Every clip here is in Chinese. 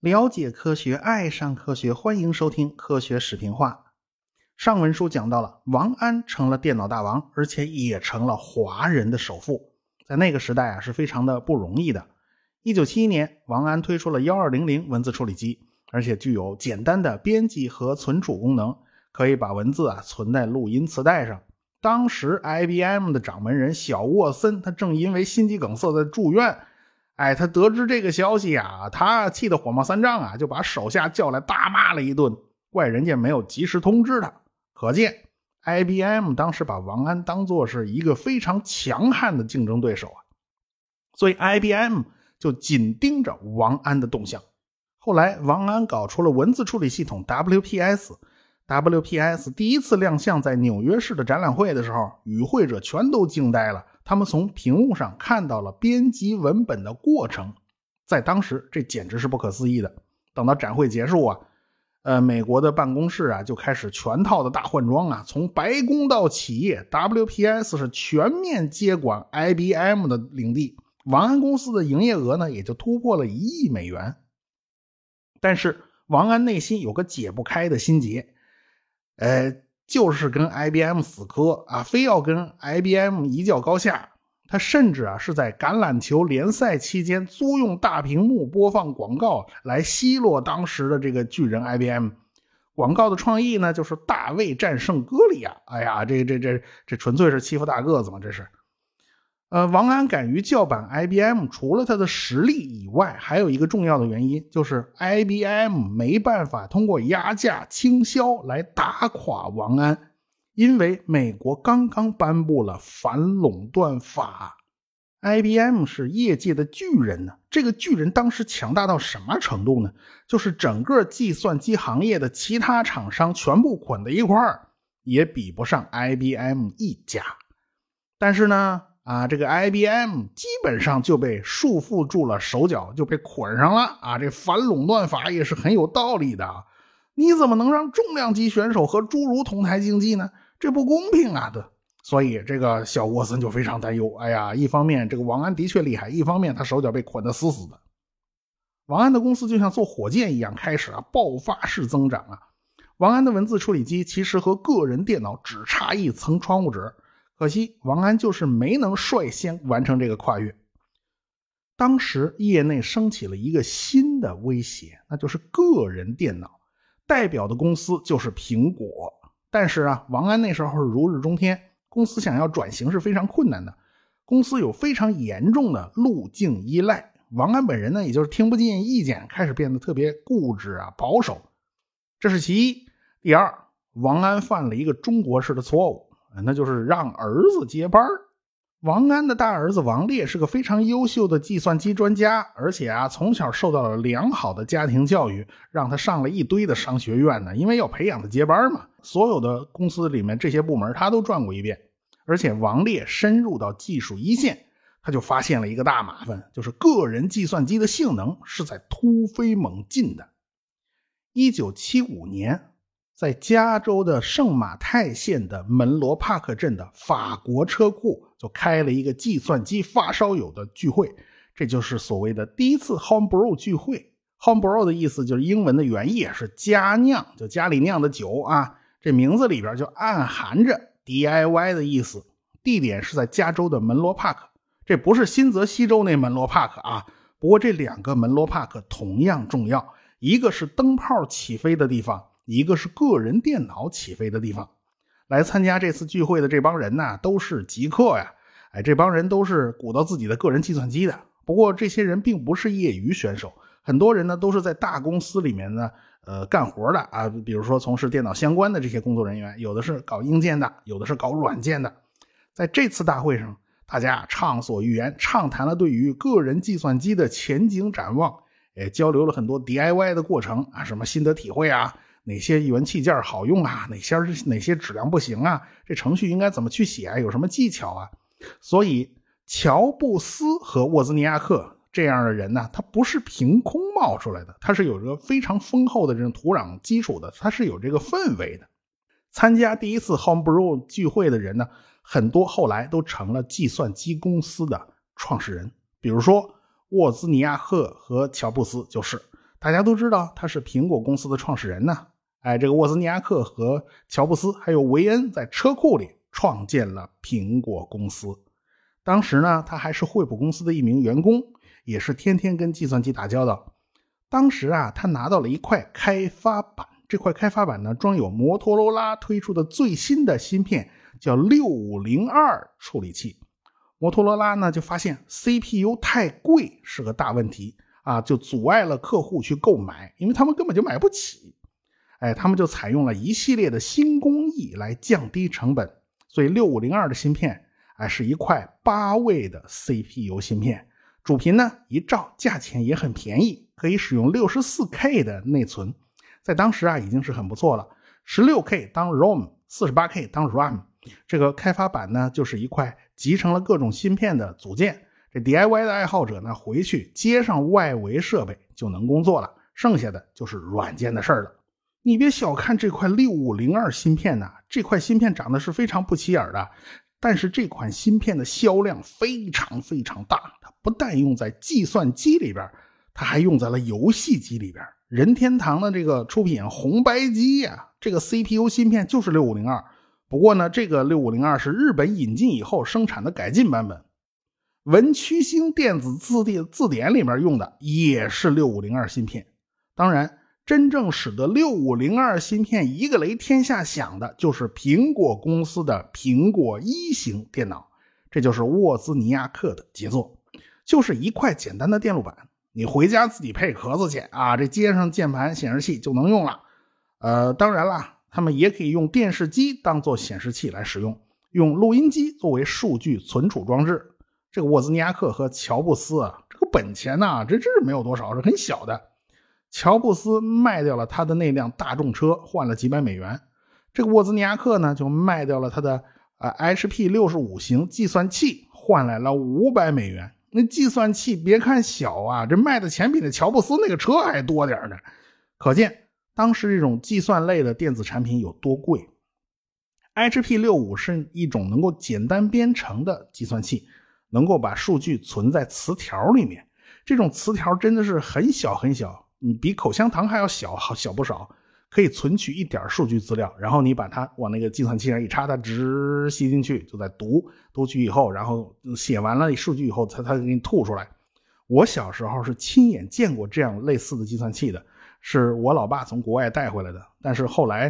了解科学，爱上科学，欢迎收听科学视频化。上文书讲到了王安成了电脑大王，而且也成了华人的首富。在那个时代啊，是非常的不容易的。一九七一年，王安推出了幺二零零文字处理机，而且具有简单的编辑和存储功能，可以把文字啊存在录音磁带上。当时 IBM 的掌门人小沃森，他正因为心肌梗塞在住院。哎，他得知这个消息啊，他气得火冒三丈啊，就把手下叫来大骂了一顿，怪人家没有及时通知他。可见，IBM 当时把王安当做是一个非常强悍的竞争对手啊，所以 IBM 就紧盯着王安的动向。后来，王安搞出了文字处理系统 WPS WPS 第一次亮相在纽约市的展览会的时候，与会者全都惊呆了。他们从屏幕上看到了编辑文本的过程，在当时这简直是不可思议的。等到展会结束啊，呃，美国的办公室啊就开始全套的大换装啊，从白宫到企业，WPS 是全面接管 IBM 的领地。王安公司的营业额呢也就突破了一亿美元。但是王安内心有个解不开的心结，呃。就是跟 IBM 死磕啊，非要跟 IBM 一较高下。他甚至啊是在橄榄球联赛期间租用大屏幕播放广告来奚落当时的这个巨人 IBM。广告的创意呢，就是大卫战胜歌利亚。哎呀，这这这这纯粹是欺负大个子嘛，这是。呃，王安敢于叫板 IBM，除了他的实力以外，还有一个重要的原因，就是 IBM 没办法通过压价倾销来打垮王安，因为美国刚刚颁布了反垄断法。IBM 是业界的巨人呢，这个巨人当时强大到什么程度呢？就是整个计算机行业的其他厂商全部捆在一块儿，也比不上 IBM 一家。但是呢？啊，这个 IBM 基本上就被束缚住了手脚，就被捆上了啊！这反垄断法也是很有道理的，你怎么能让重量级选手和侏儒同台竞技呢？这不公平啊！对，所以这个小沃森就非常担忧。哎呀，一方面这个王安的确厉害，一方面他手脚被捆得死死的。王安的公司就像坐火箭一样，开始啊爆发式增长啊！王安的文字处理机其实和个人电脑只差一层窗户纸。可惜王安就是没能率先完成这个跨越。当时业内升起了一个新的威胁，那就是个人电脑，代表的公司就是苹果。但是啊，王安那时候如日中天，公司想要转型是非常困难的。公司有非常严重的路径依赖，王安本人呢，也就是听不进意见，开始变得特别固执啊、保守。这是其一。第二，王安犯了一个中国式的错误。那就是让儿子接班王安的大儿子王烈是个非常优秀的计算机专家，而且啊，从小受到了良好的家庭教育，让他上了一堆的商学院呢。因为要培养他接班嘛，所有的公司里面这些部门他都转过一遍。而且王烈深入到技术一线，他就发现了一个大麻烦，就是个人计算机的性能是在突飞猛进的。一九七五年。在加州的圣马泰县的门罗帕克镇的法国车库，就开了一个计算机发烧友的聚会，这就是所谓的第一次 Homebrew 聚会。Homebrew 的意思就是英文的原意是家酿，就家里酿的酒啊。这名字里边就暗含着 DIY 的意思。地点是在加州的门罗帕克，这不是新泽西州那门罗帕克啊。不过这两个门罗帕克同样重要，一个是灯泡起飞的地方。一个是个人电脑起飞的地方，来参加这次聚会的这帮人呢，都是极客呀！哎，这帮人都是鼓捣自己的个人计算机的。不过这些人并不是业余选手，很多人呢都是在大公司里面呢，呃，干活的啊。比如说从事电脑相关的这些工作人员，有的是搞硬件的，有的是搞软件的。在这次大会上，大家畅所欲言，畅谈了对于个人计算机的前景展望，也交流了很多 DIY 的过程啊，什么心得体会啊。哪些元器件好用啊？哪些哪些质量不行啊？这程序应该怎么去写？有什么技巧啊？所以，乔布斯和沃兹尼亚克这样的人呢，他不是凭空冒出来的，他是有着非常丰厚的这种土壤基础的，他是有这个氛围的。参加第一次 Homebrew 聚会的人呢，很多后来都成了计算机公司的创始人，比如说沃兹尼亚克和乔布斯就是。大家都知道他是苹果公司的创始人呢。哎，这个沃兹尼亚克和乔布斯还有维恩在车库里创建了苹果公司。当时呢，他还是惠普公司的一名员工，也是天天跟计算机打交道。当时啊，他拿到了一块开发板，这块开发板呢装有摩托罗拉推出的最新的芯片，叫六五零二处理器。摩托罗拉呢就发现 CPU 太贵是个大问题。啊，就阻碍了客户去购买，因为他们根本就买不起。哎，他们就采用了一系列的新工艺来降低成本。所以六五零二的芯片，哎，是一块八位的 CPU 芯片，主频呢一兆，价钱也很便宜，可以使用六十四 K 的内存，在当时啊已经是很不错了。十六 K 当 ROM，四十八 K 当 RAM，这个开发板呢就是一块集成了各种芯片的组件。这 DIY 的爱好者呢，回去接上外围设备就能工作了，剩下的就是软件的事儿了。你别小看这块六五零二芯片呐，这块芯片长得是非常不起眼的，但是这款芯片的销量非常非常大。它不但用在计算机里边，它还用在了游戏机里边。任天堂的这个出品红白机呀，这个 CPU 芯片就是六五零二。不过呢，这个六五零二是日本引进以后生产的改进版本。文曲星电子字典字典里面用的也是六五零二芯片。当然，真正使得六五零二芯片一个雷天下响的，就是苹果公司的苹果一型电脑。这就是沃兹尼亚克的杰作，就是一块简单的电路板，你回家自己配壳子去啊，这接上键盘显示器就能用了。呃，当然啦，他们也可以用电视机当做显示器来使用，用录音机作为数据存储装置。这个沃兹尼亚克和乔布斯啊，这个本钱呐，这真是没有多少，是很小的。乔布斯卖掉了他的那辆大众车，换了几百美元。这个沃兹尼亚克呢，就卖掉了他的呃 HP 六十五型计算器，换来了五百美元。那计算器别看小啊，这卖的钱比那乔布斯那个车还多点呢。可见当时这种计算类的电子产品有多贵。HP 六五是一种能够简单编程的计算器。能够把数据存在磁条里面，这种磁条真的是很小很小，你比口香糖还要小，好小不少，可以存取一点数据资料，然后你把它往那个计算器上一插，它直吸进去，就在读，读取以后，然后写完了数据以后，它它给你吐出来。我小时候是亲眼见过这样类似的计算器的，是我老爸从国外带回来的，但是后来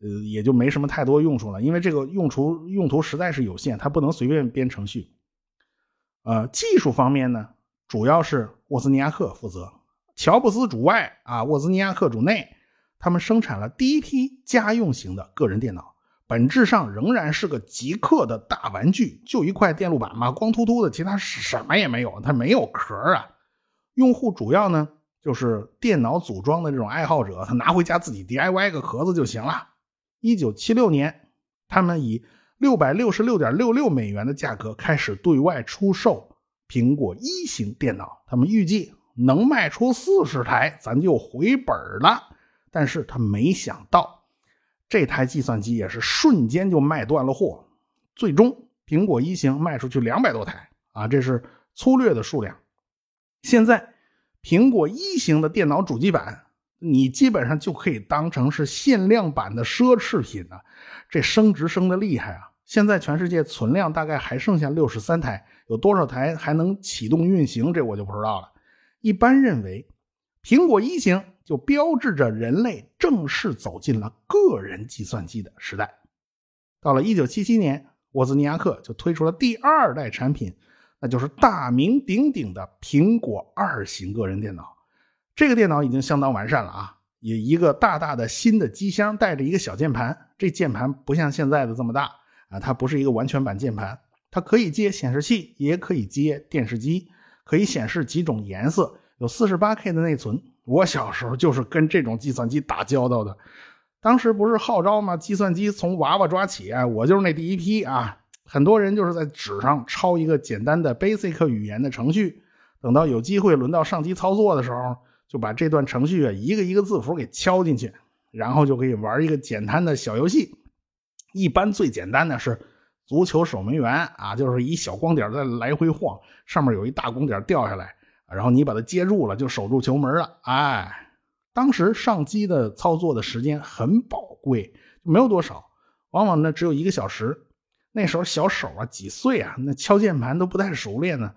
呃也就没什么太多用处了，因为这个用处用途实在是有限，它不能随便编程序。呃，技术方面呢，主要是沃兹尼亚克负责，乔布斯主外啊，沃兹尼亚克主内。他们生产了第一批家用型的个人电脑，本质上仍然是个极客的大玩具，就一块电路板嘛，光秃秃的，其他什么也没有，它没有壳啊。用户主要呢就是电脑组装的这种爱好者，他拿回家自己 DIY 个壳子就行了。一九七六年，他们以六百六十六点六六美元的价格开始对外出售苹果一型电脑，他们预计能卖出四十台，咱就回本了。但是他没想到，这台计算机也是瞬间就卖断了货，最终苹果一型卖出去两百多台啊，这是粗略的数量。现在苹果一型的电脑主机板，你基本上就可以当成是限量版的奢侈品了。这升值升的厉害啊！现在全世界存量大概还剩下六十三台，有多少台还能启动运行？这我就不知道了。一般认为，苹果一型就标志着人类正式走进了个人计算机的时代。到了一九七七年，沃兹尼亚克就推出了第二代产品，那就是大名鼎鼎的苹果二型个人电脑。这个电脑已经相当完善了啊！也一个大大的新的机箱，带着一个小键盘。这键盘不像现在的这么大啊，它不是一个完全版键盘，它可以接显示器，也可以接电视机，可以显示几种颜色，有 48K 的内存。我小时候就是跟这种计算机打交道的。当时不是号召吗？计算机从娃娃抓起啊，我就是那第一批啊。很多人就是在纸上抄一个简单的 Basic 语言的程序，等到有机会轮到上机操作的时候。就把这段程序啊一个一个字符给敲进去，然后就可以玩一个简单的小游戏。一般最简单的是足球守门员啊，就是一小光点在来回晃，上面有一大光点掉下来，然后你把它接住了，就守住球门了。哎，当时上机的操作的时间很宝贵，没有多少，往往呢只有一个小时。那时候小手啊，几岁啊，那敲键盘都不太熟练呢。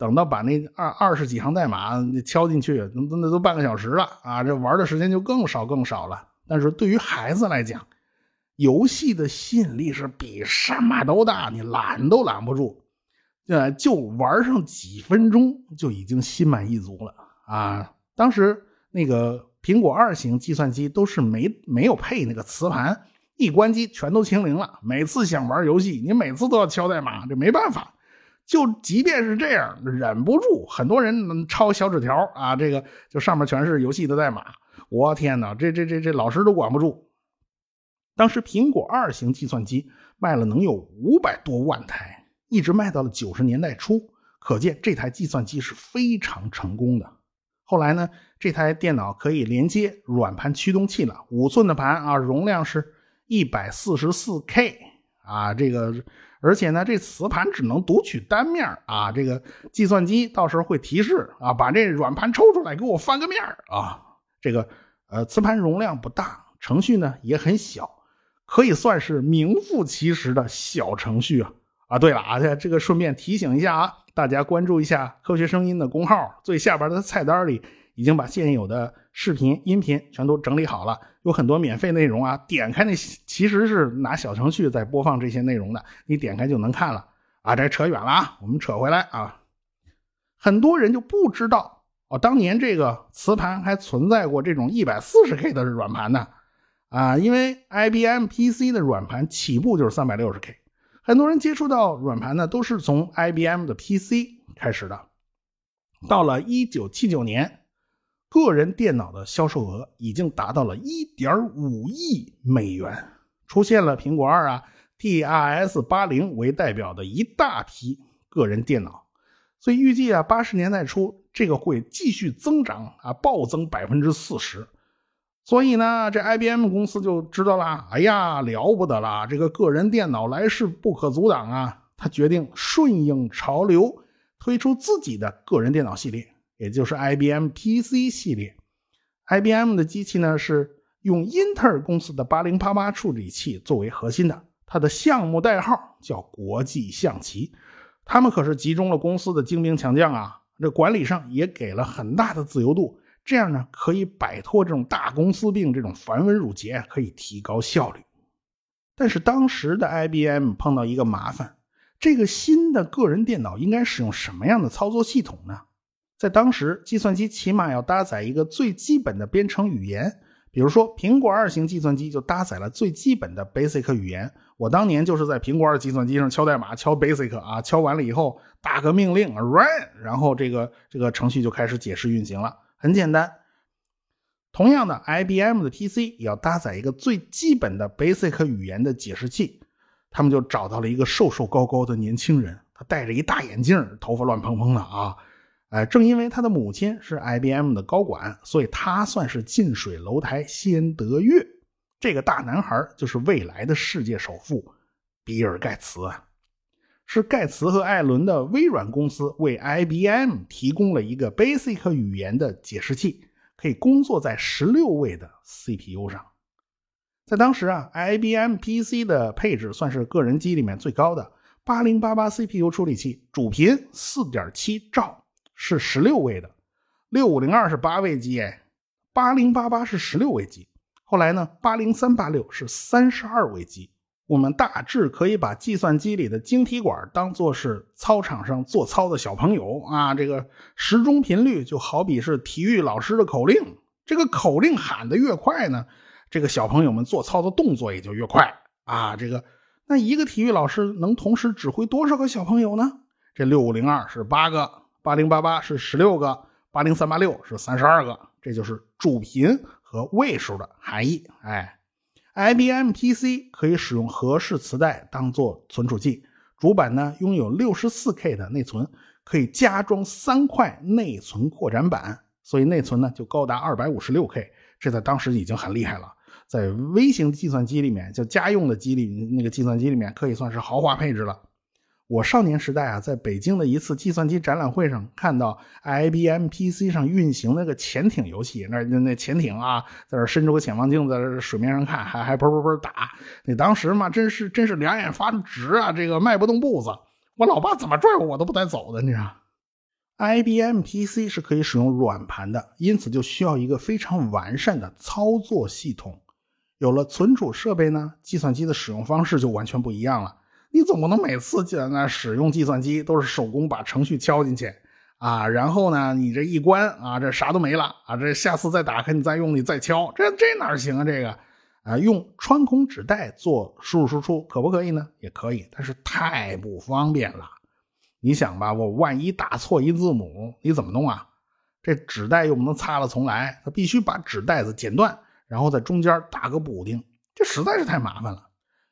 等到把那二二十几行代码敲进去，那那都半个小时了啊！这玩的时间就更少更少了。但是对于孩子来讲，游戏的吸引力是比什么都大，你拦都拦不住。呃，就玩上几分钟就已经心满意足了啊！当时那个苹果二型计算机都是没没有配那个磁盘，一关机全都清零了。每次想玩游戏，你每次都要敲代码，这没办法。就即便是这样，忍不住，很多人抄小纸条啊，这个就上面全是游戏的代码。我天哪，这这这这老师都管不住。当时苹果二型计算机卖了能有五百多万台，一直卖到了九十年代初，可见这台计算机是非常成功的。后来呢，这台电脑可以连接软盘驱动器了，五寸的盘啊，容量是一百四十四 K 啊，这个。而且呢，这磁盘只能读取单面啊，这个计算机到时候会提示啊，把这软盘抽出来给我翻个面啊。这个呃，磁盘容量不大，程序呢也很小，可以算是名副其实的小程序啊。啊，对了啊，这个顺便提醒一下啊，大家关注一下科学声音的公号，最下边的菜单里。已经把现有的视频、音频全都整理好了，有很多免费内容啊。点开那其实是拿小程序在播放这些内容的，你点开就能看了啊。这扯远了啊，我们扯回来啊。很多人就不知道哦，当年这个磁盘还存在过这种一百四十 K 的软盘呢啊，因为 IBM PC 的软盘起步就是三百六十 K，很多人接触到软盘呢都是从 IBM 的 PC 开始的。到了一九七九年。个人电脑的销售额已经达到了1.5亿美元，出现了苹果二啊、TRS-80 为代表的一大批个人电脑，所以预计啊，八十年代初这个会继续增长啊，暴增百分之四十。所以呢，这 IBM 公司就知道了，哎呀，了不得了，这个个人电脑来势不可阻挡啊！他决定顺应潮流，推出自己的个人电脑系列。也就是 IBM PC 系列，IBM 的机器呢是用英特尔公司的8088处理器作为核心的，它的项目代号叫国际象棋。他们可是集中了公司的精兵强将啊，这管理上也给了很大的自由度，这样呢可以摆脱这种大公司病，这种繁文缛节，可以提高效率。但是当时的 IBM 碰到一个麻烦，这个新的个人电脑应该使用什么样的操作系统呢？在当时，计算机起码要搭载一个最基本的编程语言，比如说苹果二型计算机就搭载了最基本的 Basic 语言。我当年就是在苹果二计算机上敲代码，敲 Basic 啊，敲完了以后打个命令 Run，然后这个这个程序就开始解释运行了，很简单。同样的，IBM 的 PC 也要搭载一个最基本的 Basic 语言的解释器。他们就找到了一个瘦瘦高高的年轻人，他戴着一大眼镜，头发乱蓬蓬的啊。哎，正因为他的母亲是 IBM 的高管，所以他算是近水楼台先得月。这个大男孩就是未来的世界首富比尔盖茨啊！是盖茨和艾伦的微软公司为 IBM 提供了一个 Basic 语言的解释器，可以工作在十六位的 CPU 上。在当时啊，IBM PC 的配置算是个人机里面最高的，八零八八 CPU 处理器，主频四点七兆。是十六位的，六五零二是八位机，哎，八零八八是十六位机。后来呢，八零三八六是三十二位机。我们大致可以把计算机里的晶体管当做是操场上做操的小朋友啊。这个时钟频率就好比是体育老师的口令，这个口令喊得越快呢，这个小朋友们做操的动作也就越快啊。这个那一个体育老师能同时指挥多少个小朋友呢？这六五零二是八个。八零八八是十六个，八零三八六是三十二个，这就是主频和位数的含义。哎，IBM PC 可以使用合适磁带当做存储器，主板呢拥有六十四 K 的内存，可以加装三块内存扩展板，所以内存呢就高达二百五十六 K，这在当时已经很厉害了。在微型计算机里面，就家用的机里那个计算机里面，可以算是豪华配置了。我少年时代啊，在北京的一次计算机展览会上，看到 IBM PC 上运行那个潜艇游戏，那那潜艇啊，在这伸出个潜望镜，在这水面上看，还还啵啵啵打。你当时嘛，真是真是两眼发直啊，这个迈不动步子。我老爸怎么拽我，我都不带走的。你知道，IBM PC 是可以使用软盘的，因此就需要一个非常完善的操作系统。有了存储设备呢，计算机的使用方式就完全不一样了。你总不能每次在那使用计算机都是手工把程序敲进去啊，然后呢，你这一关啊，这啥都没了啊，这下次再打开你再用你再敲，这这哪行啊？这个啊，用穿孔纸带做输入输出可不可以呢？也可以，但是太不方便了。你想吧，我万一打错一字母，你怎么弄啊？这纸带又不能擦了重来，它必须把纸带子剪断。然后在中间打个补丁，这实在是太麻烦了。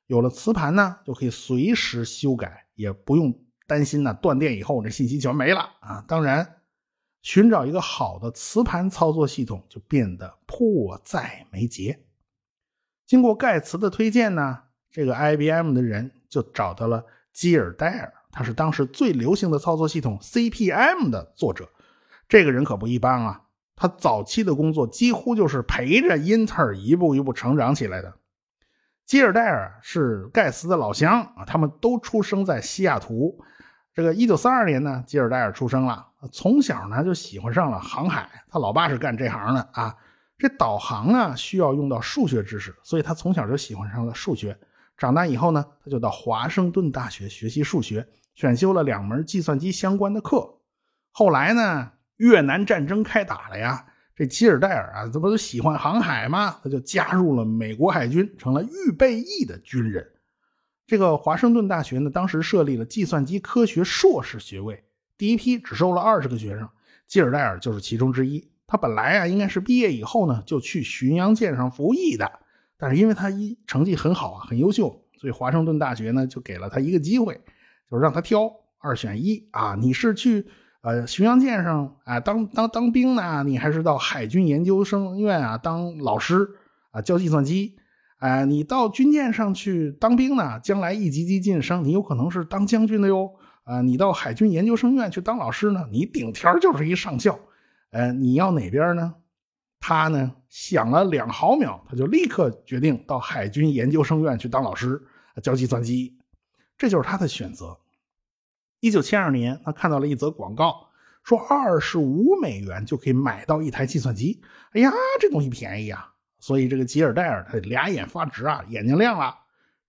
有了磁盘呢，就可以随时修改，也不用担心呢断电以后我这信息全没了啊。当然，寻找一个好的磁盘操作系统就变得迫在眉睫。经过盖茨的推荐呢，这个 IBM 的人就找到了基尔戴尔，他是当时最流行的操作系统 CP/M 的作者。这个人可不一般啊。他早期的工作几乎就是陪着英特尔一步一步成长起来的。基尔戴尔是盖茨的老乡啊，他们都出生在西雅图。这个1932年呢，基尔戴尔出生了，从小呢就喜欢上了航海。他老爸是干这行的啊。这导航啊需要用到数学知识，所以他从小就喜欢上了数学。长大以后呢，他就到华盛顿大学学习数学，选修了两门计算机相关的课。后来呢？越南战争开打了呀，这基尔戴尔啊，这不是喜欢航海吗？他就加入了美国海军，成了预备役的军人。这个华盛顿大学呢，当时设立了计算机科学硕士学位，第一批只收了二十个学生，基尔戴尔就是其中之一。他本来啊，应该是毕业以后呢，就去巡洋舰上服役的，但是因为他一成绩很好啊，很优秀，所以华盛顿大学呢，就给了他一个机会，就是让他挑二选一啊，你是去。呃，巡洋舰上啊，当当当兵呢，你还是到海军研究生院啊当老师啊教计算机。哎，你到军舰上去当兵呢，将来一级级晋升，你有可能是当将军的哟。啊，你到海军研究生院去当老师呢，你顶天就是一上校。呃，你要哪边呢？他呢想了两毫秒，他就立刻决定到海军研究生院去当老师教计算机，这就是他的选择。一九七二年，他看到了一则广告，说二十五美元就可以买到一台计算机。哎呀，这东西便宜啊！所以这个吉尔戴尔他俩眼发直啊，眼睛亮了。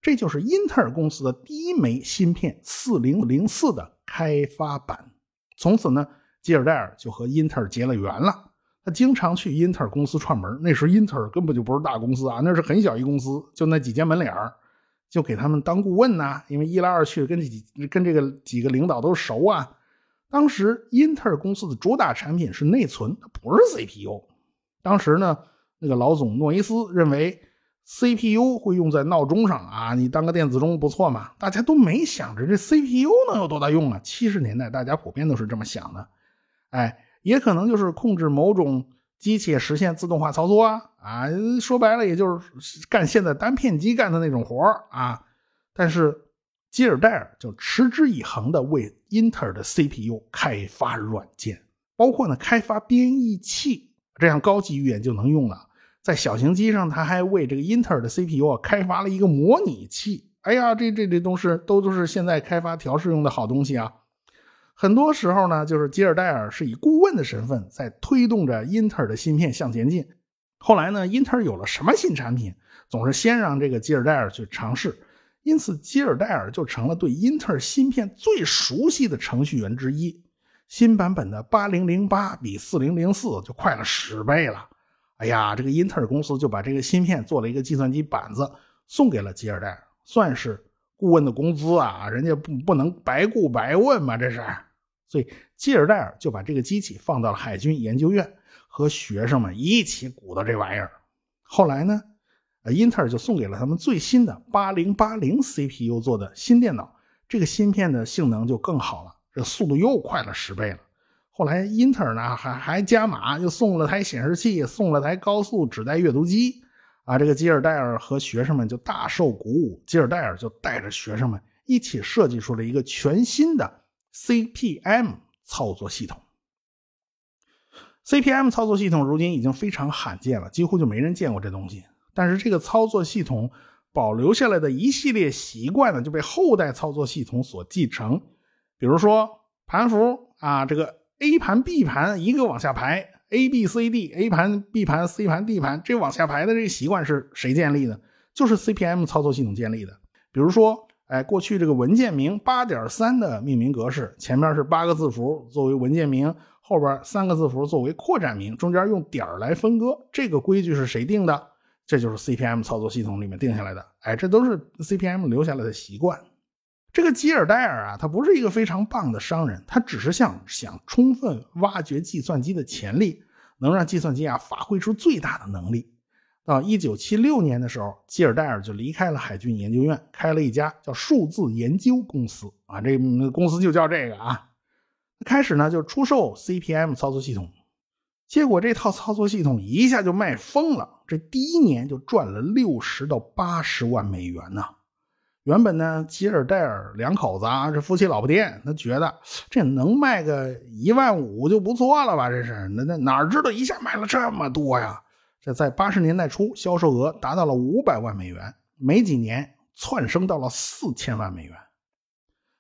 这就是英特尔公司的第一枚芯片四零零四的开发版。从此呢，吉尔戴尔就和英特尔结了缘了。他经常去英特尔公司串门，那时英特尔根本就不是大公司啊，那是很小一公司，就那几间门脸儿。就给他们当顾问呐，因为一来二去跟几跟这个几个领导都熟啊。当时英特尔公司的主打产品是内存，它不是 CPU。当时呢，那个老总诺伊斯认为 CPU 会用在闹钟上啊，你当个电子钟不错嘛。大家都没想着这 CPU 能有多大用啊。七十年代大家普遍都是这么想的，哎，也可能就是控制某种。机器实现自动化操作啊啊，说白了也就是干现在单片机干的那种活啊。但是基尔戴尔就持之以恒的为英特尔的 CPU 开发软件，包括呢开发编译器，这样高级语言就能用了。在小型机上，他还为这个英特尔的 CPU 啊开发了一个模拟器。哎呀，这这这都是都都是现在开发调试用的好东西啊。很多时候呢，就是吉尔戴尔是以顾问的身份在推动着英特尔的芯片向前进。后来呢，英特尔有了什么新产品，总是先让这个吉尔戴尔去尝试，因此吉尔戴尔就成了对英特尔芯片最熟悉的程序员之一。新版本的八零零八比四零零四就快了十倍了。哎呀，这个英特尔公司就把这个芯片做了一个计算机板子送给了吉尔戴尔，算是顾问的工资啊，人家不不能白顾白问嘛，这是。所以基尔戴尔就把这个机器放到了海军研究院，和学生们一起鼓捣这玩意儿。后来呢，呃，英特尔就送给了他们最新的八零八零 CPU 做的新电脑，这个芯片的性能就更好了，这速度又快了十倍了。后来英特尔呢还还加码，又送了台显示器，送了台高速纸带阅读机，啊，这个吉尔戴尔和学生们就大受鼓舞，吉尔戴尔就带着学生们一起设计出了一个全新的 CPM 操作系统。CPM 操作系统如今已经非常罕见了，几乎就没人见过这东西。但是这个操作系统保留下来的一系列习惯呢，就被后代操作系统所继承。比如说盘符啊，这个 A 盘、B 盘一个往下排。A B C D A 盘 B 盘 C 盘 D 盘，这往下排的这个习惯是谁建立的？就是 CPM 操作系统建立的。比如说，哎，过去这个文件名八点三的命名格式，前面是八个字符作为文件名，后边三个字符作为扩展名，中间用点来分割。这个规矩是谁定的？这就是 CPM 操作系统里面定下来的。哎，这都是 CPM 留下来的习惯。这个吉尔戴尔啊，他不是一个非常棒的商人，他只是想想充分挖掘计算机的潜力，能让计算机啊发挥出最大的能力。到一九七六年的时候，吉尔戴尔就离开了海军研究院，开了一家叫数字研究公司啊，这公司就叫这个啊。开始呢就出售 CPM 操作系统，结果这套操作系统一下就卖疯了，这第一年就赚了六十到八十万美元呢。原本呢，吉尔戴尔两口子啊，这夫妻老婆店，他觉得这能卖个一万五就不错了吧？这是那那哪知道一下卖了这么多呀？在八十年代初，销售额达到了五百万美元，没几年窜升到了四千万美元。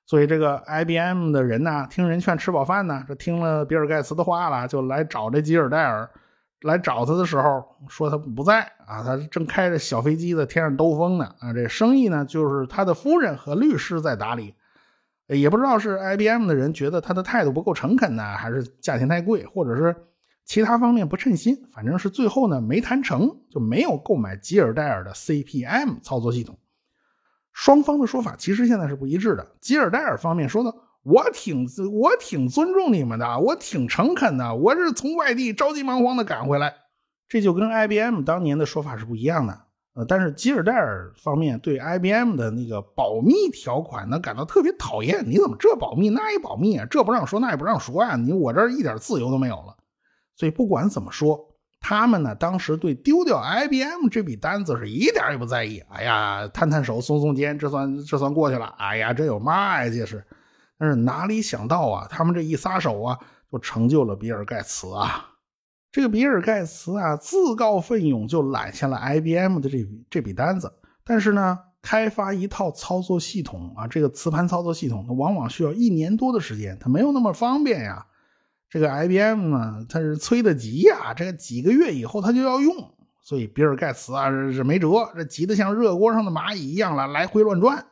所以这个 IBM 的人呢，听人劝，吃饱饭呢，这听了比尔盖茨的话了，就来找这吉尔戴尔。来找他的时候，说他不在啊，他正开着小飞机在天上兜风呢啊，这生意呢就是他的夫人和律师在打理，也不知道是 IBM 的人觉得他的态度不够诚恳呢，还是价钱太贵，或者是其他方面不称心，反正是最后呢没谈成就没有购买吉尔戴尔的 CPM 操作系统。双方的说法其实现在是不一致的，吉尔戴尔方面说的。我挺我挺尊重你们的，我挺诚恳的，我是从外地着急忙慌的赶回来，这就跟 IBM 当年的说法是不一样的。呃，但是吉尔戴尔方面对 IBM 的那个保密条款呢感到特别讨厌，你怎么这保密那也保密啊？这不让说那也不让说呀？你我这一点自由都没有了。所以不管怎么说，他们呢当时对丢掉 IBM 这笔单子是一点也不在意。哎呀，摊摊手，耸耸肩，这算这算过去了。哎呀，这有嘛呀？这是。但是哪里想到啊，他们这一撒手啊，就成就了比尔盖茨啊。这个比尔盖茨啊，自告奋勇就揽下了 IBM 的这笔这笔单子。但是呢，开发一套操作系统啊，这个磁盘操作系统，它往往需要一年多的时间，它没有那么方便呀。这个 IBM 呢，它是催得急呀，这个几个月以后它就要用，所以比尔盖茨啊，这没辙，这急得像热锅上的蚂蚁一样了，来回乱转。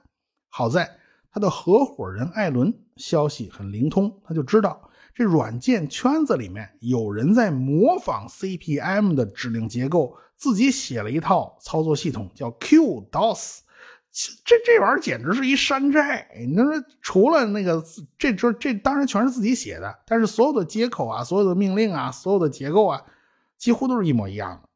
好在。他的合伙人艾伦消息很灵通，他就知道这软件圈子里面有人在模仿 CPM 的指令结构，自己写了一套操作系统，叫 QDOS。这这玩意儿简直是一山寨！你说除了那个，这这这当然全是自己写的，但是所有的接口啊，所有的命令啊，所有的结构啊，几乎都是一模一样的。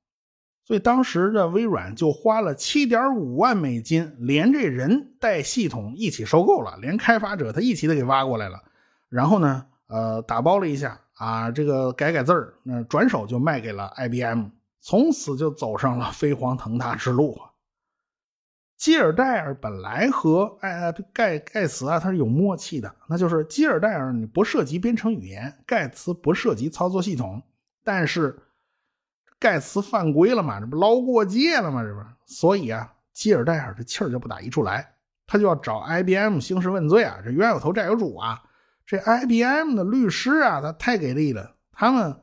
所以当时的微软就花了七点五万美金，连这人带系统一起收购了，连开发者他一起都给挖过来了。然后呢，呃，打包了一下啊，这个改改字儿，那转手就卖给了 IBM，从此就走上了 飞黄腾达之路。基尔戴尔本来和哎盖盖茨啊，他是有默契的，那就是基尔戴尔你不涉及编程语言，盖茨不涉及操作系统，但是。盖茨犯规了嘛？这不捞过界了吗？这不，所以啊，基尔戴尔这气儿就不打一处来，他就要找 IBM 兴师问罪啊！这冤有头债有主啊！这 IBM 的律师啊，他太给力了，他们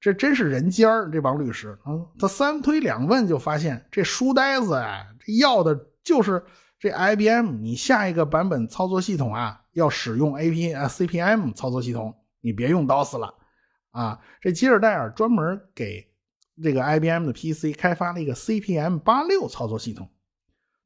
这真是人尖儿，这帮律师啊，他三推两问就发现这书呆子啊，这要的就是这 IBM，你下一个版本操作系统啊，要使用 AP 啊 CPM 操作系统，你别用 DOS 了啊！这吉尔戴尔专门给。这个 IBM 的 PC 开发了一个 CPM 八六操作系统，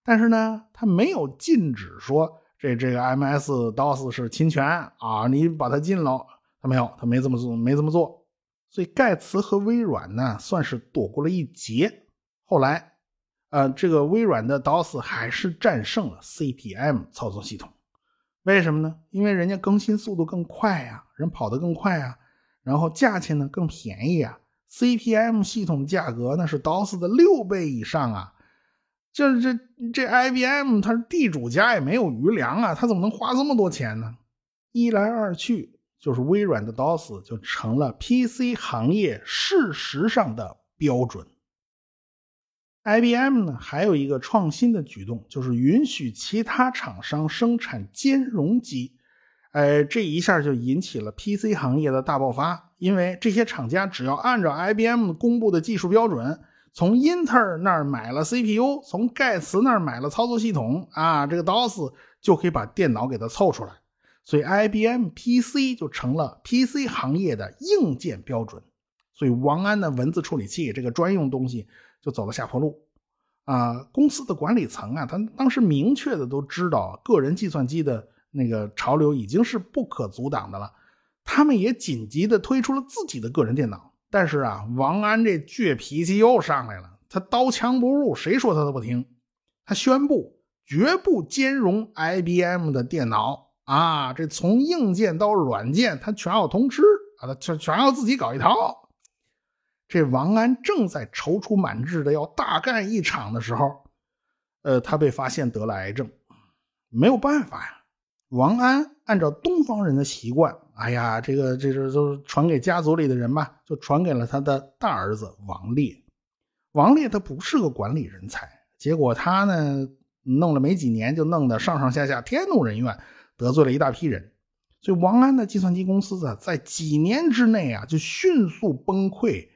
但是呢，他没有禁止说这这个 MS DOS 是侵权啊，你把它禁了，他没有，他没这么做，没这么做。所以盖茨和微软呢，算是躲过了一劫。后来，呃，这个微软的 DOS 还是战胜了 CPM 操作系统。为什么呢？因为人家更新速度更快呀，人跑得更快啊，然后价钱呢更便宜啊。CP/M 系统的价格那是 DOS 的六倍以上啊！这这这 IBM 它是地主家也没有余粮啊，他怎么能花这么多钱呢？一来二去，就是微软的 DOS 就成了 PC 行业事实上的标准。IBM 呢，还有一个创新的举动，就是允许其他厂商生产兼容机。哎，这一下就引起了 PC 行业的大爆发，因为这些厂家只要按照 IBM 公布的技术标准，从英特尔那儿买了 CPU，从盖茨那儿买了操作系统啊，这个 DOS 就可以把电脑给它凑出来。所以 IBM PC 就成了 PC 行业的硬件标准。所以王安的文字处理器这个专用东西就走了下坡路。啊，公司的管理层啊，他当时明确的都知道个人计算机的。那个潮流已经是不可阻挡的了，他们也紧急的推出了自己的个人电脑。但是啊，王安这倔脾气又上来了，他刀枪不入，谁说他都不听。他宣布绝不兼容 IBM 的电脑啊，这从硬件到软件他全要通吃啊，他全全要自己搞一套。这王安正在踌躇满志的要大干一场的时候，呃，他被发现得了癌症，没有办法呀。王安按照东方人的习惯，哎呀，这个这是都传给家族里的人吧，就传给了他的大儿子王烈。王烈他不是个管理人才，结果他呢弄了没几年，就弄得上上下下天怒人怨，得罪了一大批人。所以王安的计算机公司啊，在几年之内啊就迅速崩溃，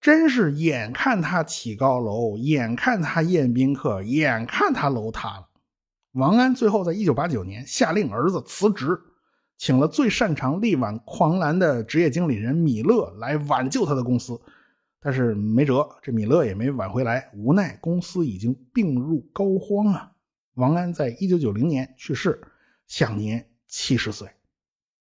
真是眼看他起高楼，眼看他宴宾客，眼看他楼塌了。王安最后在一九八九年下令儿子辞职，请了最擅长力挽狂澜的职业经理人米勒来挽救他的公司，但是没辙，这米勒也没挽回来，无奈公司已经病入膏肓啊。王安在一九九零年去世，享年七十岁。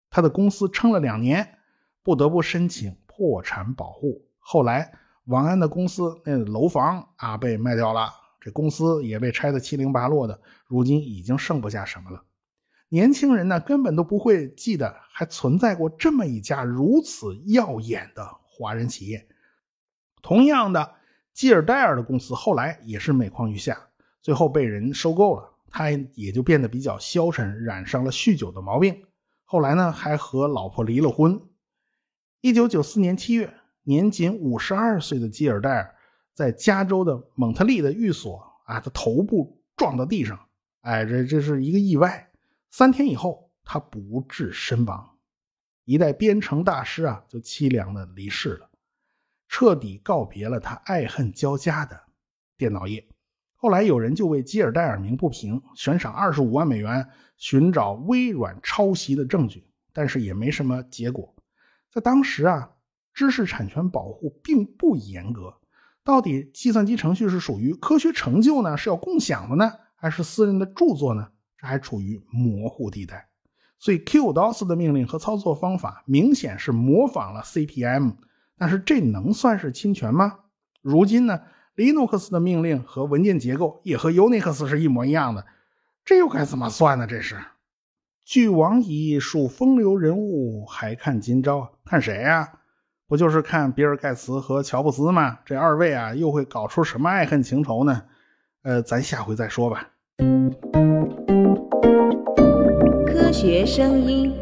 他的公司撑了两年，不得不申请破产保护。后来，王安的公司那楼房啊被卖掉了。这公司也被拆得七零八落的，如今已经剩不下什么了。年轻人呢，根本都不会记得还存在过这么一家如此耀眼的华人企业。同样的，基尔戴尔的公司后来也是每况愈下，最后被人收购了，他也就变得比较消沉，染上了酗酒的毛病。后来呢，还和老婆离了婚。一九九四年七月，年仅五十二岁的基尔戴尔。在加州的蒙特利的寓所啊，他头部撞到地上，哎，这这是一个意外。三天以后，他不治身亡。一代编程大师啊，就凄凉的离世了，彻底告别了他爱恨交加的电脑业。后来有人就为基尔戴尔鸣不平，悬赏二十五万美元寻找微软抄袭的证据，但是也没什么结果。在当时啊，知识产权保护并不严格。到底计算机程序是属于科学成就呢？是要共享的呢，还是私人的著作呢？这还处于模糊地带。所以 QDOS 的命令和操作方法明显是模仿了 CP/M，但是这能算是侵权吗？如今呢，Linux 的命令和文件结构也和 Unix 是一模一样的，这又该怎么算呢？这是。俱往矣，数风流人物，还看今朝？看谁呀？不就是看比尔盖茨和乔布斯吗？这二位啊，又会搞出什么爱恨情仇呢？呃，咱下回再说吧。科学声音。